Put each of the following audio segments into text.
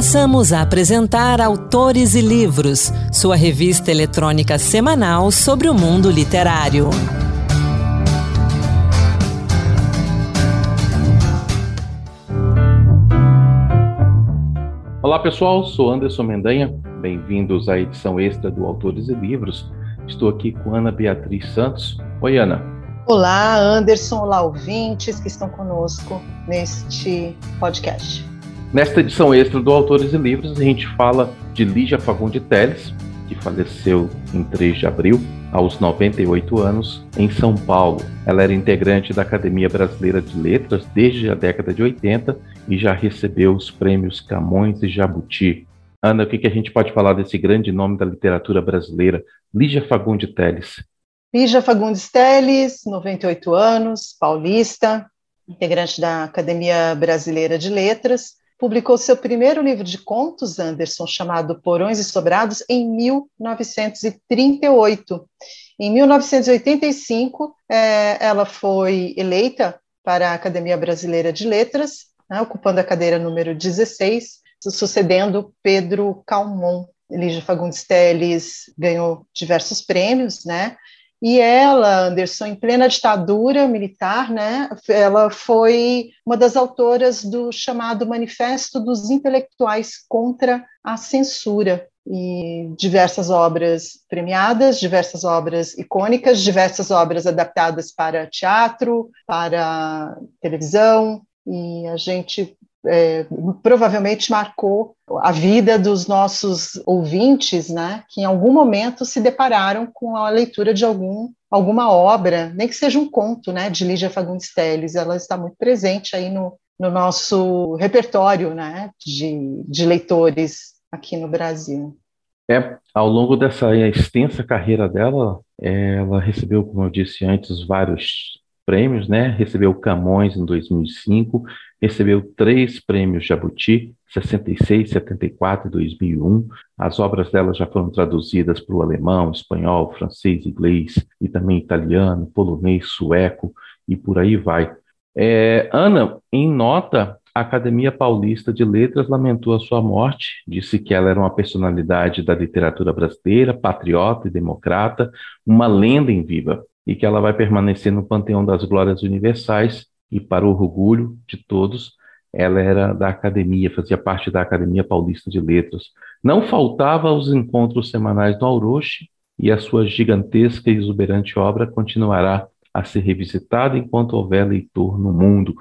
Passamos a apresentar Autores e Livros, sua revista eletrônica semanal sobre o mundo literário. Olá pessoal, sou Anderson Mendanha, bem-vindos à edição extra do Autores e Livros. Estou aqui com Ana Beatriz Santos. Oi, Ana. Olá, Anderson, olá, ouvintes que estão conosco neste podcast. Nesta edição extra do Autores e Livros, a gente fala de Lígia Fagundes Teles, que faleceu em 3 de abril, aos 98 anos, em São Paulo. Ela era integrante da Academia Brasileira de Letras desde a década de 80 e já recebeu os prêmios Camões e Jabuti. Ana, o que, a gente pode falar desse grande nome da literatura brasileira, Lígia Fagundes Teles? Lígia Fagundes Teles, 98 anos, paulista, integrante da Academia Brasileira de Letras, publicou seu primeiro livro de contos, Anderson, chamado Porões e Sobrados, em 1938. Em 1985, é, ela foi eleita para a Academia Brasileira de Letras, né, ocupando a cadeira número 16, sucedendo Pedro Calmon. Lígia Fagundes Telles ganhou diversos prêmios, né? E ela, Anderson, em plena ditadura militar, né, ela foi uma das autoras do chamado Manifesto dos Intelectuais contra a Censura, e diversas obras premiadas, diversas obras icônicas, diversas obras adaptadas para teatro, para televisão, e a gente é, provavelmente marcou a vida dos nossos ouvintes, né, que em algum momento se depararam com a leitura de algum, alguma obra, nem que seja um conto, né, de Lígia Fagundes Telles. Ela está muito presente aí no, no nosso repertório, né, de, de leitores aqui no Brasil. É, ao longo dessa extensa carreira dela, ela recebeu, como eu disse antes, vários prêmios, né? Recebeu Camões em 2005, recebeu três prêmios Jabuti, 66, 74 e 2001. As obras dela já foram traduzidas para o alemão, espanhol, francês, inglês e também italiano, polonês, sueco e por aí vai. É, Ana, em nota, a Academia Paulista de Letras lamentou a sua morte, disse que ela era uma personalidade da literatura brasileira, patriota e democrata, uma lenda em viva, e que ela vai permanecer no panteão das glórias universais e para o orgulho de todos, ela era da academia, fazia parte da Academia Paulista de Letras. Não faltava aos encontros semanais no Auroche e a sua gigantesca e exuberante obra continuará a ser revisitada enquanto houver leitor no mundo.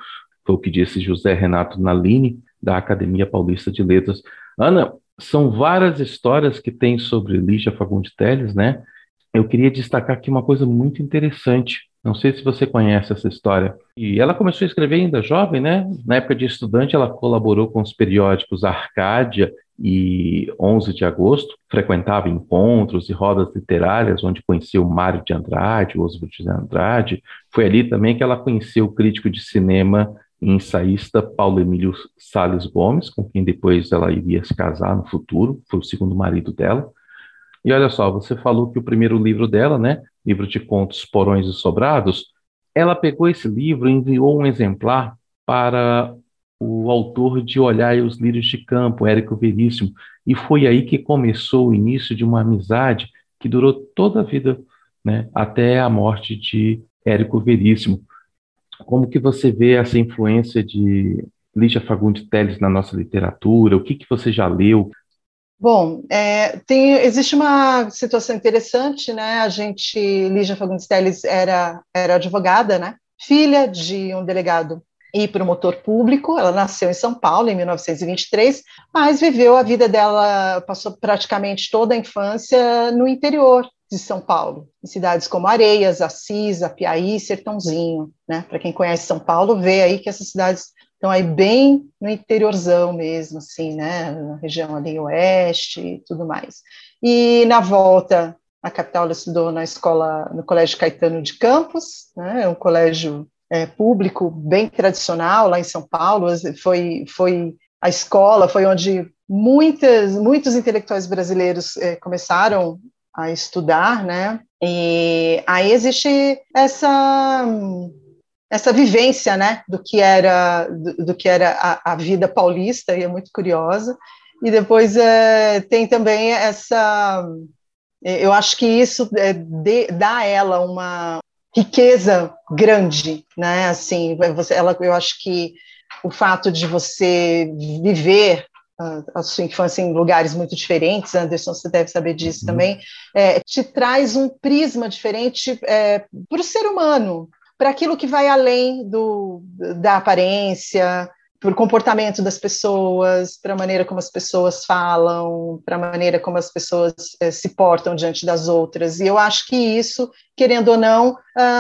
Foi o que disse José Renato Nalini, da Academia Paulista de Letras. Ana, são várias histórias que tem sobre Lígia Fagundes Telles, né? Eu queria destacar aqui uma coisa muito interessante. Não sei se você conhece essa história. E ela começou a escrever ainda jovem, né? Na época de estudante, ela colaborou com os periódicos Arcádia e 11 de agosto, frequentava encontros e rodas literárias, onde conheceu Mário de Andrade, Oswald de Andrade. Foi ali também que ela conheceu o crítico de cinema e ensaísta Paulo Emílio Sales Gomes, com quem depois ela iria se casar no futuro, foi o segundo marido dela. E olha só, você falou que o primeiro livro dela, né, livro de contos Porões e Sobrados, ela pegou esse livro e enviou um exemplar para o autor de Olhar e os Lírios de Campo, Érico Veríssimo, e foi aí que começou o início de uma amizade que durou toda a vida, né, até a morte de Érico Veríssimo. Como que você vê essa influência de Lígia Fagundes Telles na nossa literatura? O que, que você já leu? Bom, é, tem, existe uma situação interessante, né? A gente, Lígia Fagundes Telles era, era advogada, né? Filha de um delegado e promotor público. Ela nasceu em São Paulo em 1923, mas viveu a vida dela, passou praticamente toda a infância no interior de São Paulo, em cidades como Areias, Assis, Apiaí, Sertãozinho, né? Para quem conhece São Paulo, vê aí que essas cidades então, aí bem no interiorzão mesmo, assim, né, na região ali oeste e tudo mais. E na volta à capital, ela estudou na escola, no Colégio Caetano de Campos, né, um colégio é, público bem tradicional lá em São Paulo, foi, foi a escola, foi onde muitas, muitos intelectuais brasileiros é, começaram a estudar, né, e aí existe essa essa vivência, né, do que era do, do que era a, a, vida paulista e é muito curiosa. E depois é, tem também essa. Eu acho que isso é, de, dá a ela uma riqueza grande, né? Assim, você, ela, eu acho que o fato de você viver a sua infância em lugares muito diferentes, Anderson, você deve saber disso uhum. também, é, te traz um prisma diferente é, para o ser humano, para aquilo que vai além do, da aparência, para o comportamento das pessoas, para a maneira como as pessoas falam, para a maneira como as pessoas é, se portam diante das outras. E eu acho que isso, querendo ou não,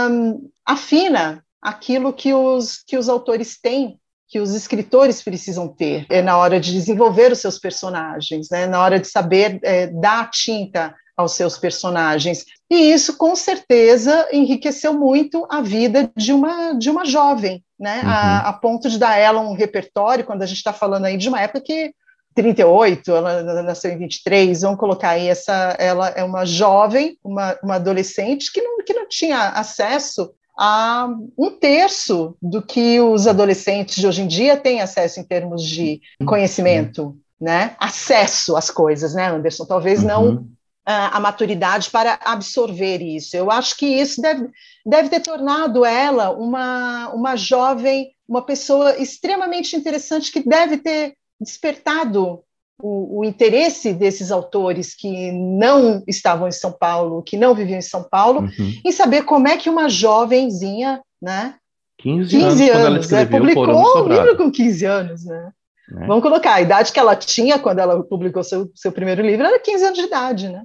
um, afina aquilo que os, que os autores têm que os escritores precisam ter é na hora de desenvolver os seus personagens, né, na hora de saber é, dar tinta aos seus personagens. E isso, com certeza, enriqueceu muito a vida de uma, de uma jovem, né, uhum. a, a, ponto de dar ela um repertório, quando a gente está falando aí de uma época que 38, ela nasceu em 23, vamos colocar aí essa, ela é uma jovem, uma, uma adolescente que não, que não tinha acesso a um terço do que os adolescentes de hoje em dia têm acesso em termos de conhecimento, né? Acesso às coisas, né, Anderson? Talvez uhum. não a, maturidade para absorver isso. Eu acho que isso deve, deve ter tornado ela uma, uma jovem, uma pessoa extremamente interessante que deve ter despertado o, o, interesse desses autores que não estavam em São Paulo, que não viviam em São Paulo, uhum. em saber como é que uma jovenzinha, né? 15, 15 anos, anos né, publicou um livro com 15 anos, né? É. Vamos colocar a idade que ela tinha quando ela publicou seu, seu primeiro livro, era 15 anos de idade, né?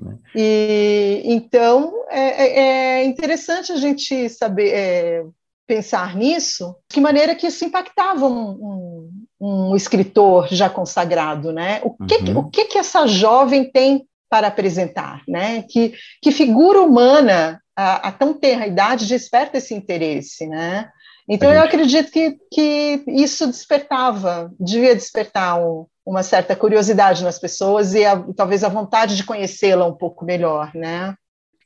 É. E então é, é, é interessante a gente saber é, pensar nisso, de que maneira que isso impactava um, um, um escritor já consagrado, né? O que, uhum. o que que essa jovem tem para apresentar, né? Que, que figura humana a, a tão tenra idade desperta esse interesse, né? Então eu acredito que, que isso despertava, devia despertar um, uma certa curiosidade nas pessoas e a, talvez a vontade de conhecê-la um pouco melhor, né?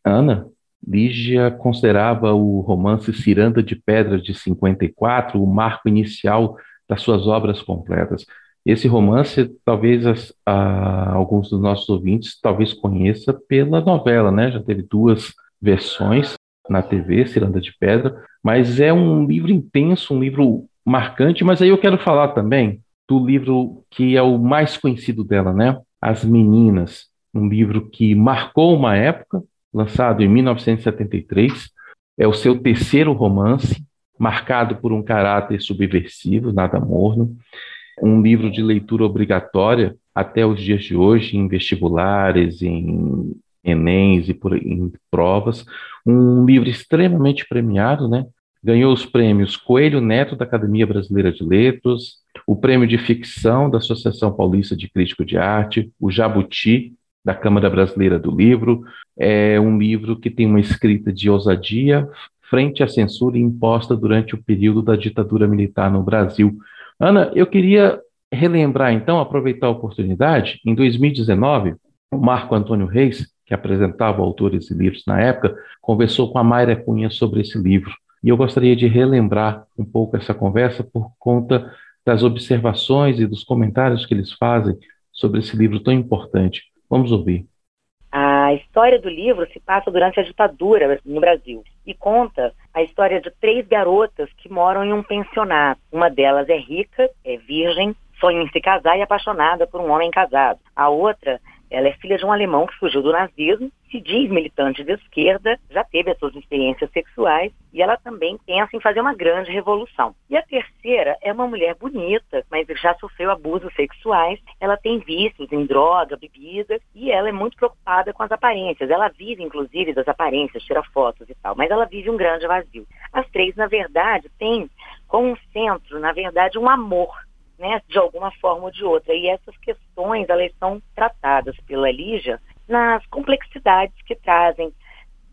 Ana, Lígia considerava o romance Ciranda de Pedra de 54 o marco inicial das suas obras completas. Esse romance, talvez as, a, alguns dos nossos ouvintes talvez conheça pela novela, né? Já teve duas versões na TV, Ciranda de Pedra, mas é um livro intenso, um livro marcante, mas aí eu quero falar também do livro que é o mais conhecido dela, né? As Meninas, um livro que marcou uma época, lançado em 1973. É o seu terceiro romance, marcado por um caráter subversivo, nada morno. Um livro de leitura obrigatória até os dias de hoje, em vestibulares, em Enems e por, em provas. Um livro extremamente premiado, né? Ganhou os prêmios Coelho Neto da Academia Brasileira de Letras, o prêmio de ficção da Associação Paulista de Crítico de Arte, o Jabuti da Câmara Brasileira do Livro. É um livro que tem uma escrita de ousadia frente à censura imposta durante o período da ditadura militar no Brasil. Ana, eu queria relembrar então, aproveitar a oportunidade, em 2019, o Marco Antônio Reis, que apresentava autores e livros na época, conversou com a Mayra Cunha sobre esse livro. E eu gostaria de relembrar um pouco essa conversa por conta das observações e dos comentários que eles fazem sobre esse livro tão importante. Vamos ouvir. A história do livro se passa durante a ditadura no Brasil e conta a história de três garotas que moram em um pensionato. Uma delas é rica, é virgem, sonha em se casar e apaixonada por um homem casado. A outra ela é filha de um alemão que fugiu do nazismo, se diz militante de esquerda, já teve as suas experiências sexuais e ela também pensa em fazer uma grande revolução. E a terceira é uma mulher bonita, mas já sofreu abusos sexuais, ela tem vícios em droga, bebida e ela é muito preocupada com as aparências. Ela vive, inclusive, das aparências, tira fotos e tal, mas ela vive um grande vazio. As três, na verdade, têm como centro, na verdade, um amor né, de alguma forma ou de outra. E essas questões, elas são tratadas pela Lígia nas complexidades que trazem,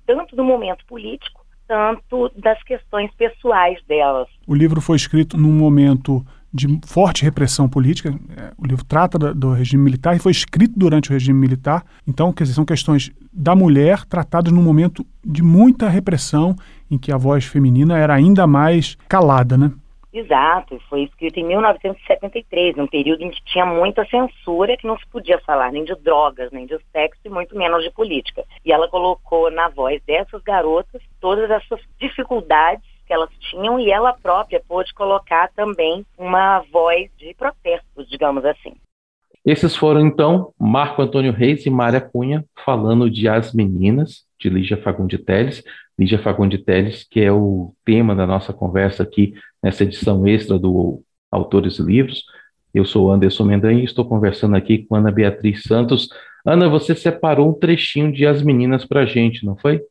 tanto do momento político, tanto das questões pessoais delas. O livro foi escrito num momento de forte repressão política. É, o livro trata do, regime militar e foi escrito durante o regime militar. Então, quer dizer, são questões da mulher tratadas num momento de muita repressão, em que a voz feminina era ainda mais calada, né? Exato, foi escrito em 1973, num período em que tinha muita censura, que não se podia falar nem de drogas, nem de sexo e muito menos de política. E ela colocou na voz dessas garotas todas essas dificuldades que elas tinham e ela própria pôde colocar também uma voz de protesto, digamos assim. Esses foram então Marco Antônio Reis e Mária Cunha falando de As Meninas, de Lígia Fagundi Teles. Lígia Fagundi Teles, que é o tema da nossa conversa aqui nessa edição extra do Autores e Livros. Eu sou Anderson Mendanha e estou conversando aqui com Ana Beatriz Santos. Ana, você separou um trechinho de As Meninas para a gente, não foi?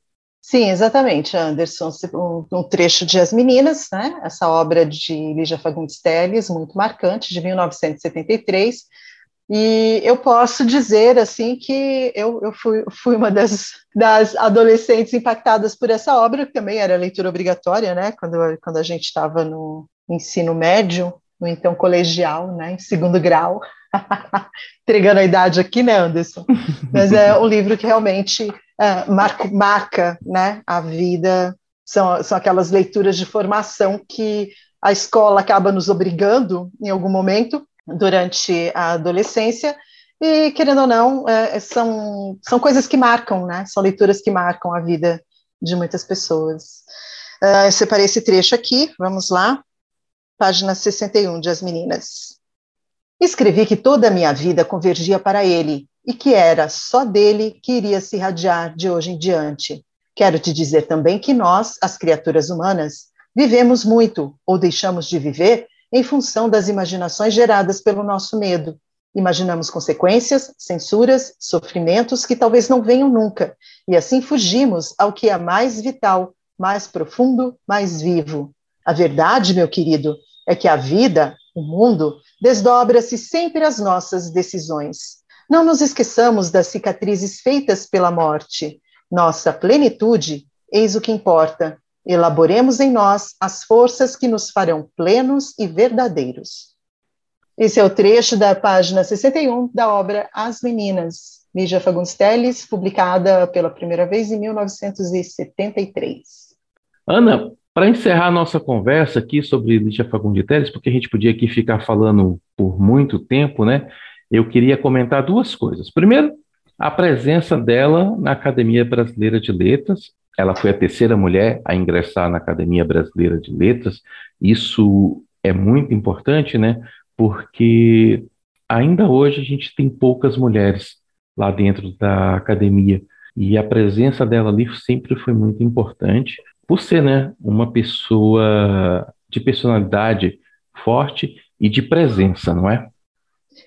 Sim, exatamente, Anderson. Um, trecho de As Meninas, né? essa obra de Lígia Fagundes Telles, muito marcante, de 1973, e eu posso dizer assim que eu, eu fui, fui, uma das, das, adolescentes impactadas por essa obra, que também era leitura obrigatória, né? Quando, quando a gente estava no ensino médio, no então colegial, né? Em segundo grau. Entregando a idade aqui, né, Anderson? Mas é um livro que realmente é, marca, marca né, a vida. São, são aquelas leituras de formação que a escola acaba nos obrigando, em algum momento, durante a adolescência, e, querendo ou não, é, são, são coisas que marcam, né? São leituras que marcam a vida de muitas pessoas. Uh, eu separei esse trecho aqui, vamos lá. Página 61 de As Meninas. Escrevi que toda a minha vida convergia para ele e que era só dele que iria se irradiar de hoje em diante. Quero te dizer também que nós, as criaturas humanas, vivemos muito ou deixamos de viver em função das imaginações geradas pelo nosso medo. Imaginamos consequências, censuras, sofrimentos que talvez não venham nunca, e assim fugimos ao que é mais vital, mais profundo, mais vivo. A verdade, meu querido, é que a vida, o mundo, desdobra-se sempre às nossas decisões. Não nos esqueçamos das cicatrizes feitas pela morte. Nossa plenitude, eis o que importa, Elaboremos em nós as forças que nos farão plenos e verdadeiros. Esse é o trecho da página 61 da obra As Meninas, Lígia Fagundes Telles, publicada pela primeira vez em 1973. Ana, para encerrar nossa conversa aqui sobre Lígia Fagundes Telles, porque a gente podia aqui ficar falando por muito tempo, né? Eu queria comentar duas coisas. Primeiro, a presença dela na Academia Brasileira de Letras, ela foi a terceira mulher a ingressar na Academia Brasileira de Letras. Isso é muito importante, né? Porque ainda hoje a gente tem poucas mulheres lá dentro da academia. E a presença dela ali sempre foi muito importante, por ser né, uma pessoa de personalidade forte e de presença, não é?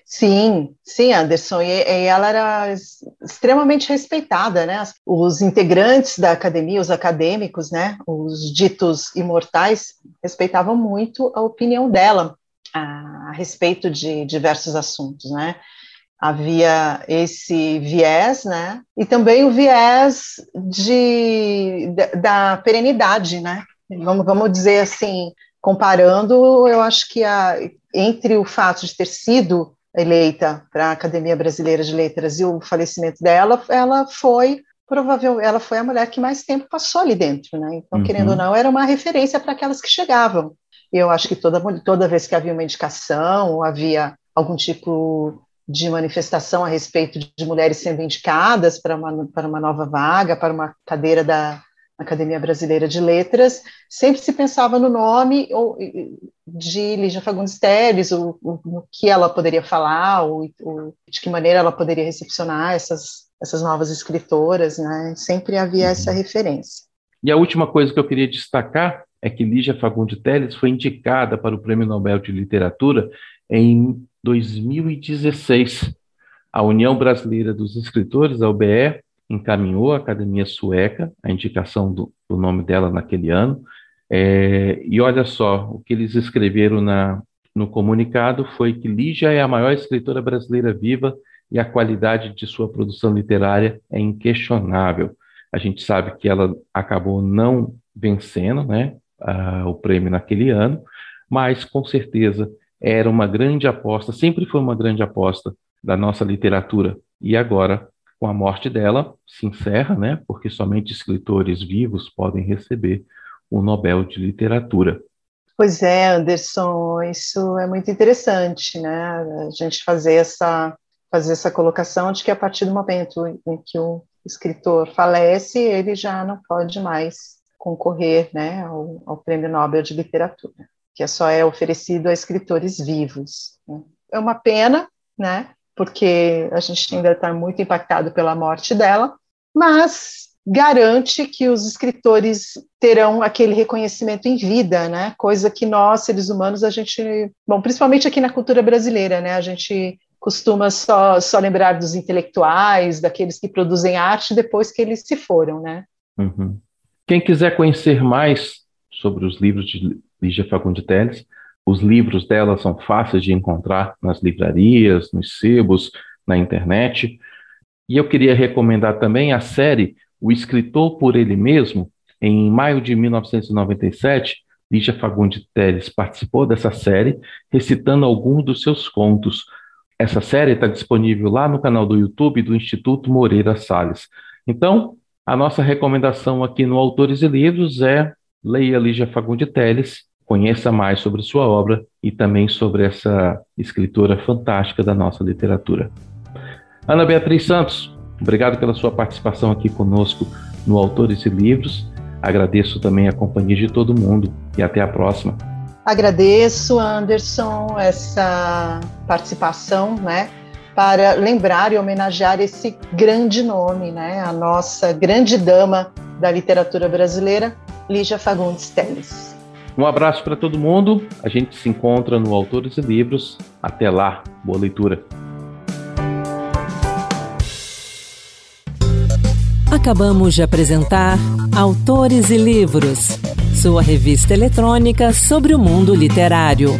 Sim, sim, Anderson, e, e, ela era extremamente respeitada, né? Os integrantes da academia, os acadêmicos, né? Os ditos imortais, respeitavam muito a opinião dela a, a respeito de diversos assuntos, né? Havia esse viés, né? E também o viés de, da, da perenidade, né? Vamos, vamos dizer assim, comparando, eu acho que a, entre o fato de ter sido eleita para a Academia Brasileira de Letras e o falecimento dela, ela foi provavelmente ela foi a mulher que mais tempo passou ali dentro, né? Então, uhum. querendo ou não, era uma referência para aquelas que chegavam. Eu acho que toda toda vez que havia uma indicação, ou havia algum tipo de manifestação a respeito de mulheres sendo indicadas para uma, para uma nova vaga, para uma cadeira da, Academia Brasileira de Letras, sempre se pensava no nome de Lígia Fagundes Teles, o, o, no que ela poderia falar, o, o, de que maneira ela poderia recepcionar essas, essas novas escritoras, né? sempre havia essa uhum. referência. E a última coisa que eu queria destacar é que Lígia Fagundes Teles foi indicada para o Prêmio Nobel de Literatura em 2016. A União Brasileira dos Escritores, a UBE, encaminhou à Academia Sueca a indicação do, do nome dela naquele ano. É, e olha só, o que eles escreveram na, no comunicado foi que Lígia é a maior escritora brasileira viva e a qualidade de sua produção literária é inquestionável. A gente sabe que ela acabou não vencendo né, a, o prêmio naquele ano, mas com certeza era uma grande aposta, sempre foi uma grande aposta da nossa literatura. E agora com a morte dela, se encerra, né, porque somente escritores vivos podem receber o Nobel de Literatura. Pois é, Anderson, isso é muito interessante, né? A gente fazer essa fazer essa colocação de que a partir do momento em que o escritor falece, ele já não pode mais concorrer, né, ao, ao Prêmio Nobel de Literatura, que só é oferecido a escritores vivos. Né? É uma pena, né? Porque a gente ainda está muito impactado pela morte dela, mas garante que os escritores terão aquele reconhecimento em vida, né? Coisa que nós, seres humanos, a gente, bom, principalmente aqui na cultura brasileira, né? A gente costuma só, só lembrar dos intelectuais, daqueles que produzem arte depois que eles se foram, né? Uhum. Quem quiser conhecer mais sobre os livros de Lígia Fagundes Teles, os livros dela são fáceis de encontrar nas livrarias, nos sebos, na internet. E eu queria recomendar também a série O Escritor por Ele Mesmo. Em maio de 1997, Lígia Fagundes Teles participou dessa série, recitando alguns dos seus contos. Essa série está disponível lá no canal do YouTube do Instituto Moreira Salles. Então, a nossa recomendação aqui no Autores e Livros é leia Lígia Fagundes Teles conheça mais sobre sua obra e também sobre essa escritora fantástica da nossa literatura. Ana Beatriz Santos, obrigado pela sua participação aqui conosco no Autores e Livros. Agradeço também a companhia de todo mundo e até a próxima. Agradeço, Anderson, essa participação, né, para lembrar e homenagear esse grande nome, né, a nossa grande dama da literatura brasileira, Lígia Fagundes Telles. Um abraço para todo mundo. A gente se encontra no Autores e Livros. Até lá. Boa leitura. Acabamos de apresentar Autores e Livros, sua revista eletrônica sobre o mundo literário.